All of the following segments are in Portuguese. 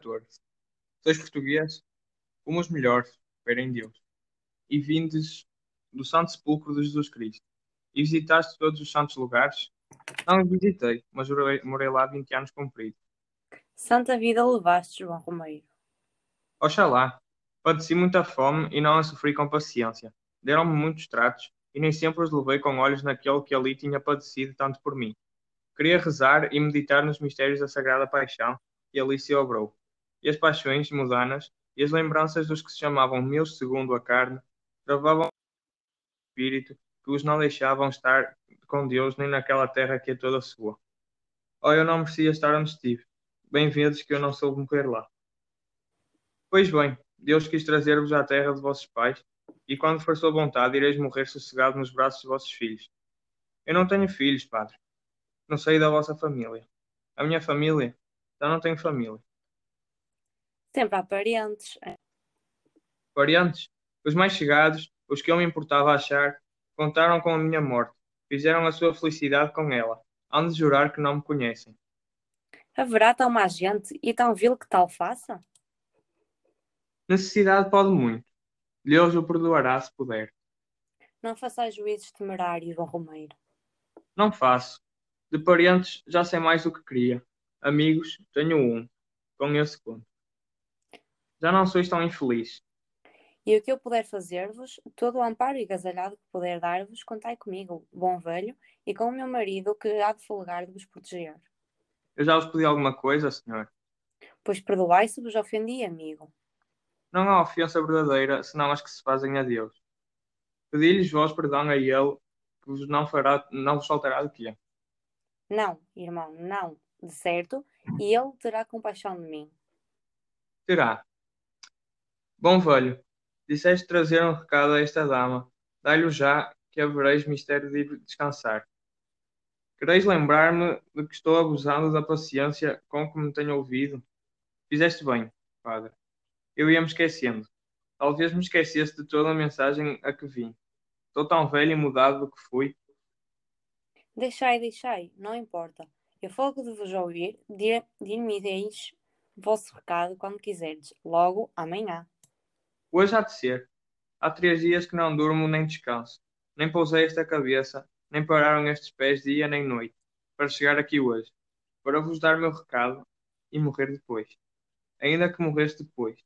14. Sois portugueses? Como os melhores, espera em Deus. E vindes do Santo Sepulcro de Jesus Cristo. E visitaste todos os santos lugares? Não os visitei, mas morei, morei lá 20 anos comprido. Santa vida levaste, João Romeiro. Oxalá. Padeci muita fome e não a sofri com paciência. Deram-me muitos tratos e nem sempre os levei com olhos naquele que ali tinha padecido tanto por mim. Queria rezar e meditar nos mistérios da Sagrada Paixão e ali se obrou. E as paixões mudanas e as lembranças dos que se chamavam meus segundo a carne travavam o espírito que os não deixavam estar com Deus nem naquela terra que é toda sua. Oh, eu não merecia estar onde estive. Bem vedes que eu não soube morrer lá. Pois bem, Deus quis trazer-vos à terra de vossos pais, e quando for sua vontade, ireis morrer sossegado nos braços de vossos filhos. Eu não tenho filhos, padre. Não sei da vossa família. A minha família? Já não tenho família. Sempre há parentes. Variantes, os mais chegados, os que eu me importava achar, contaram com a minha morte, fizeram a sua felicidade com ela, hão de jurar que não me conhecem. Haverá tão má gente e tão vil que tal faça? Necessidade pode muito. Deus o perdoará se puder. Não façais juízes temerários, João Romeiro. Não faço. De parentes já sei mais do que queria. Amigos, tenho um. Com esse conto. Já não sois tão infeliz. E o que eu puder fazer-vos, todo o amparo e agasalhado que puder dar-vos, contai comigo, bom velho, e com o meu marido, que há de folgar de vos proteger. Eu já vos pedi alguma coisa, senhor? Pois perdoai se vos ofendi, amigo. Não há ofensa verdadeira, senão as que se fazem a Deus. Pedi-lhes vós perdão a Ele, que vos não, fará, não vos faltará de quê? Não, irmão, não, de certo, e ele terá compaixão de mim. Terá. Bom velho, disseste trazer um recado a esta dama. Dai-lhe já, que havereis mistério de descansar. Quereis lembrar-me de que estou abusando da paciência com que me tenho ouvido? Fizeste bem, padre. Eu ia me esquecendo. Talvez me esquecesse de toda a mensagem a que vim. Estou tão velho e mudado do que fui. Deixai, deixai, não importa. Eu folgo de vos ouvir, dir- dir-me-eis o vosso recado quando quiserdes, logo amanhã. Hoje há de ser. Há três dias que não durmo nem descanso. Nem pousei esta cabeça, nem pararam estes pés dia nem noite, para chegar aqui hoje, para vos dar meu recado e morrer depois. Ainda que morresse depois.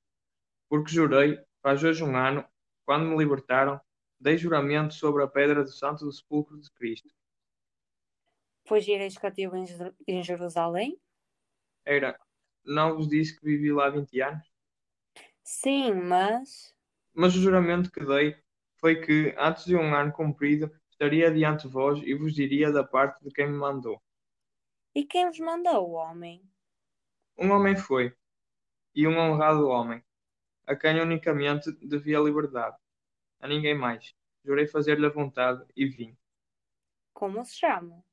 Porque jurei, faz hoje um ano, quando me libertaram, dei juramento sobre a pedra do Santo do Sepulcro de Cristo. Pois ireis cativo em Jeru- em Jerusalém? Era, não vos disse que vivi lá 20 anos? Sim, mas. Mas o juramento que dei foi que, antes de um ano cumprido, estaria diante de vós e vos diria da parte de quem me mandou. E quem vos mandou, homem? Um homem foi, e um honrado homem, a quem unicamente devia liberdade, a ninguém mais. Jurei fazer-lhe a vontade e vim. Como se chama?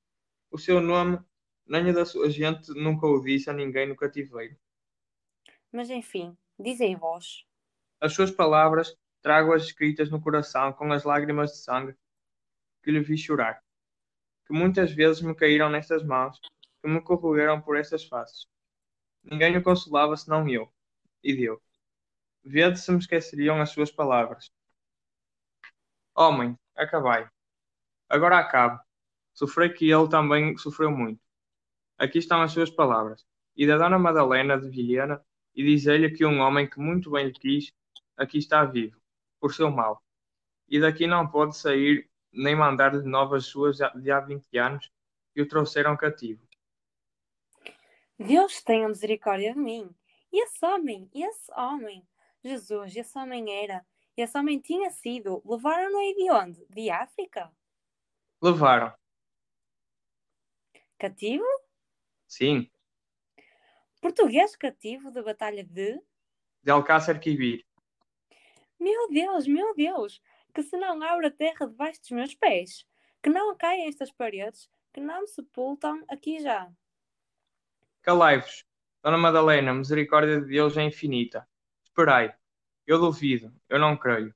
O seu nome, nem a da sua gente, nunca o disse a ninguém no cativeiro. Mas enfim, dizei vós. As suas palavras trago-as escritas no coração com as lágrimas de sangue que lhe vi chorar, que muitas vezes me caíram nestas mãos, que me corroeram por estas faces. Ninguém o consolava senão eu, e Deus. Vede se me esqueceriam as suas palavras. Homem, acabai. Agora acabe. Sofrei que ele também sofreu muito. Aqui estão as suas palavras. E da Dona Madalena de Vilhena, e dizer-lhe que um homem que muito bem lhe quis, aqui está vivo, por seu mal. E daqui não pode sair nem mandar-lhe novas suas de há 20 anos, que o trouxeram cativo. Deus tenha misericórdia de mim. E esse homem, e esse homem. Jesus, esse homem era. Esse homem tinha sido. Levaram-no aí de onde? De África? Levaram. Cativo? Sim, Português cativo da Batalha de. de Alcácer Quibir. Meu Deus, meu Deus! Que se não abra a terra debaixo dos meus pés. Que não caem estas paredes. Que não me sepultam aqui já. Calai-vos. Dona Madalena, misericórdia de Deus é infinita. Esperai. Eu duvido, eu não creio.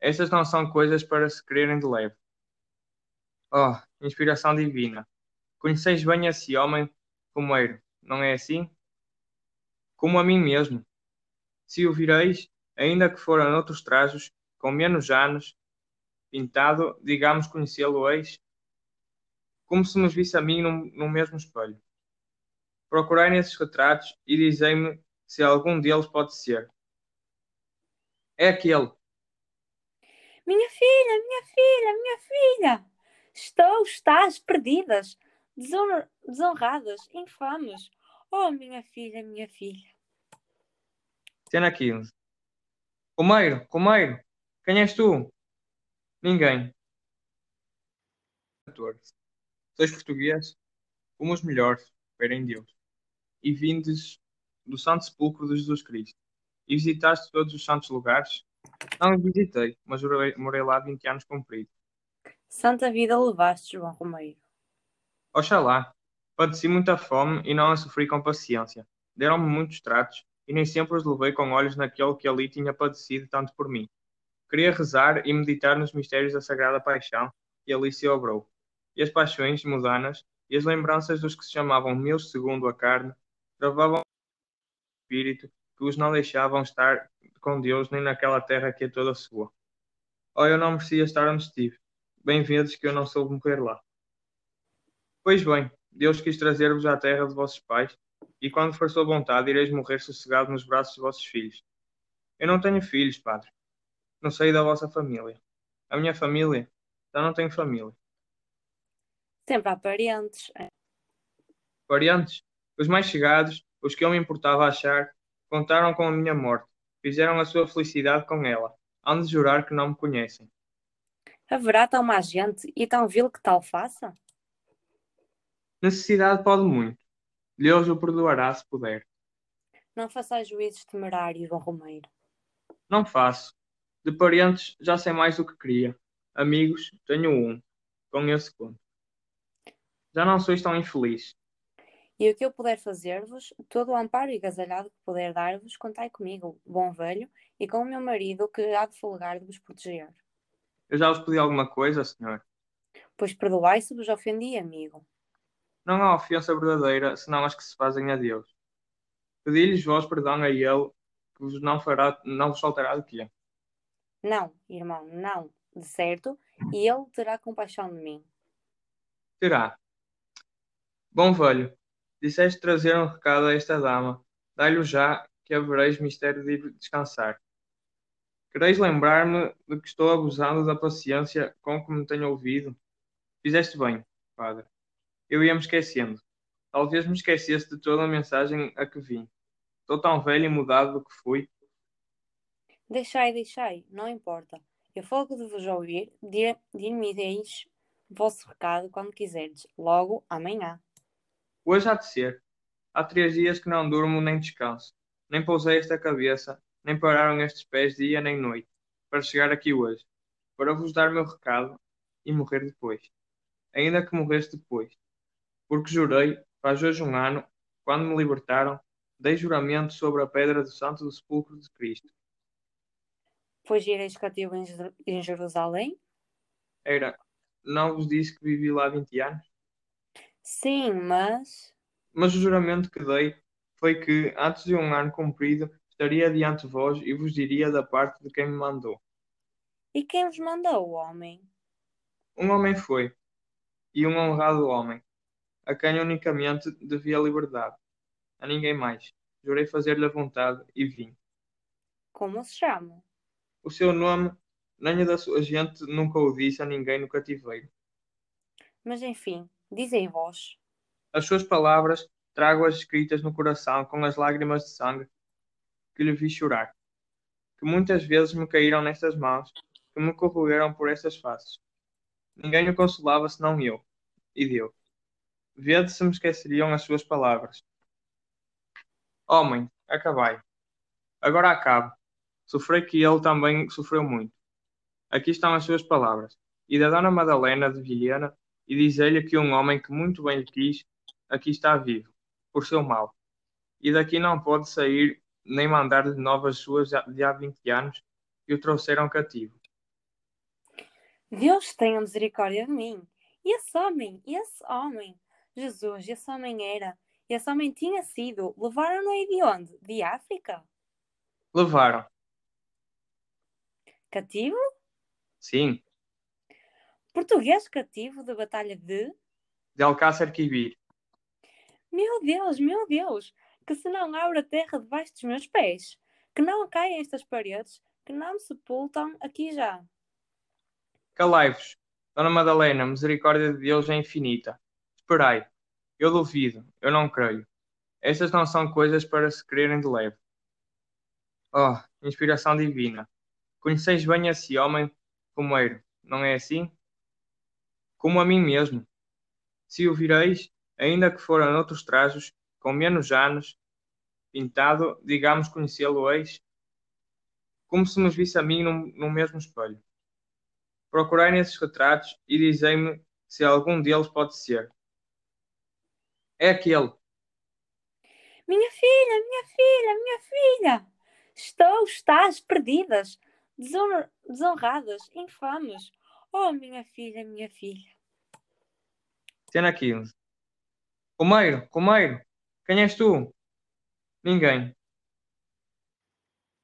Estas não são coisas para se crerem de leve. Oh, inspiração divina. Conheceis bem esse homem, Romeiro, não é assim? Como a mim mesmo. Se o vireis, ainda que fora noutros trajos, com menos anos, pintado, digamos conhecê-lo eis, como se nos visse a mim num, num mesmo espelho. Procurai nesses retratos e dizei-me se algum deles pode ser. É aquele. Minha filha, minha filha, minha filha! Estou, estás, perdidas, desonra, desonradas, infames. Oh, minha filha, minha filha. Cena 15. Comeiro, Comeiro, quem és tu? Ninguém. 14. Sois português? Como os melhores, esperem Deus. E vindes do Santo Sepulcro de Jesus Cristo. E visitaste todos os santos lugares? Não visitei, mas morei, morei lá 20 anos comprido. Santa vida levaste, João Romeiro. Oxalá. Padeci muita fome e não a sofri com paciência. Deram-me muitos tratos e nem sempre os levei com olhos naquele que ali tinha padecido tanto por mim. Queria rezar e meditar nos mistérios da Sagrada Paixão e ali se obrou. E as paixões mudanas e as lembranças dos que se chamavam meus segundo a carne travavam o espírito que os não deixavam estar com Deus nem naquela terra que é toda sua. Oh, eu não merecia estar onde estive. Bem vedes que eu não soube morrer lá. Pois bem, Deus quis trazer-vos à terra de vossos pais, e quando for sua vontade, ireis morrer sossegado nos braços de vossos filhos. Eu não tenho filhos, padre. Não sei da vossa família. A minha família já não tem família. Sempre há parentes. Variantes, os mais chegados, os que eu me importava achar, contaram com a minha morte, fizeram a sua felicidade com ela, hão de jurar que não me conhecem. Haverá tão má gente e tão vil que tal faça? Necessidade pode muito. Deus o perdoará se puder. Não façais juízes temerários, João Romeiro. Não faço. De parentes já sei mais do que queria. Amigos, tenho um. Com esse conto. Já não sois tão infeliz. E o que eu puder fazer-vos, todo o amparo e agasalhado que puder dar-vos, contai comigo, bom velho, e com o meu marido, que há de folgar de vos proteger. Eu já vos pedi alguma coisa, senhor? Pois perdoai se vos ofendi, amigo. Não há ofensa verdadeira, senão as que se fazem a Deus. Pedi-lhes vós perdão a ele, que vos não, fará, não vos faltará de quê? Não, irmão, não, de certo, e ele terá compaixão de mim. Terá. Bom velho, disseste trazer um recado a esta dama. Dai-lhe já, que havereis mistério de ir descansar. Quereis lembrar-me de que estou abusando da paciência com que me tenho ouvido? Fizeste bem, padre. Eu ia me esquecendo. Talvez me esquecesse de toda a mensagem a que vim. Estou tão velho e mudado do que fui. Deixai, deixai, não importa. Eu folgo de vos ouvir, dir- dir-me deis vosso recado quando quiserdes, logo amanhã. Hoje há de ser. Há três dias que não durmo nem descanso. Nem pousei esta cabeça, nem pararam estes pés dia nem noite, para chegar aqui hoje, para vos dar meu recado e morrer depois. Ainda que morresse depois. Porque jurei, faz hoje um ano, quando me libertaram, dei juramento sobre a pedra do Santo do Sepulcro de Cristo. Pois ireis cativo em Jeru- em Jerusalém? Era, não vos disse que vivi lá 20 anos? Sim, mas. Mas o juramento que dei foi que, antes de um ano cumprido, estaria diante de vós e vos diria da parte de quem me mandou. E quem vos mandou, homem? Um homem foi, e um honrado homem, a quem unicamente devia liberdade, a ninguém mais. Jurei fazer-lhe a vontade e vim. Como se chama? O seu nome, nem o da sua gente, nunca o disse a ninguém no cativeiro. Mas enfim, dizei vós. As suas palavras trago-as escritas no coração com as lágrimas de sangue que lhe vi chorar, que muitas vezes me caíram nestas mãos, que me corroeram por estas faces. Ninguém o consolava senão eu, e Deus. Vede se me esqueceriam as suas palavras. Homem, acabai. Agora acabe. Sofrei que ele também sofreu muito. Aqui estão as suas palavras. E da Dona Madalena de Vilhena, e diz-lhe que um homem que muito bem lhe quis, aqui está vivo, por seu mal. E daqui não pode sair nem mandar-lhe novas suas de há 20 anos, que o trouxeram cativo. Deus tenha misericórdia de mim. E esse homem, e esse homem. Jesus, esse homem era. Esse homem tinha sido. Levaram-no aí de onde? De África? Levaram. Cativo? Sim, Português cativo da Batalha de. de Alcácer Quibir. Meu Deus, meu Deus! Que se não abra a terra debaixo dos meus pés, que não caiam estas paredes, que não me sepultam aqui já. Calai-vos, Dona Madalena, misericórdia de Deus é infinita. Esperai. Eu duvido, eu não creio. Estas não são coisas para se crerem de leve. Oh, inspiração divina. Conheceis bem esse homem, Romeiro, não é assim? Como a mim mesmo. Se o vireis, ainda que fora noutros trajos, com menos anos, pintado, digamos conhecê-lo-eis, como se nos visse a mim no, no mesmo espelho. Procurai nesses retratos e dizei-me se algum deles pode ser. É aquele. Minha filha, minha filha, minha filha! Estou, estás, perdidas, desonra- desonradas, infames. Oh, minha filha, minha filha! Cena 15. Romeiro, Romeiro, quem és tu? Ninguém.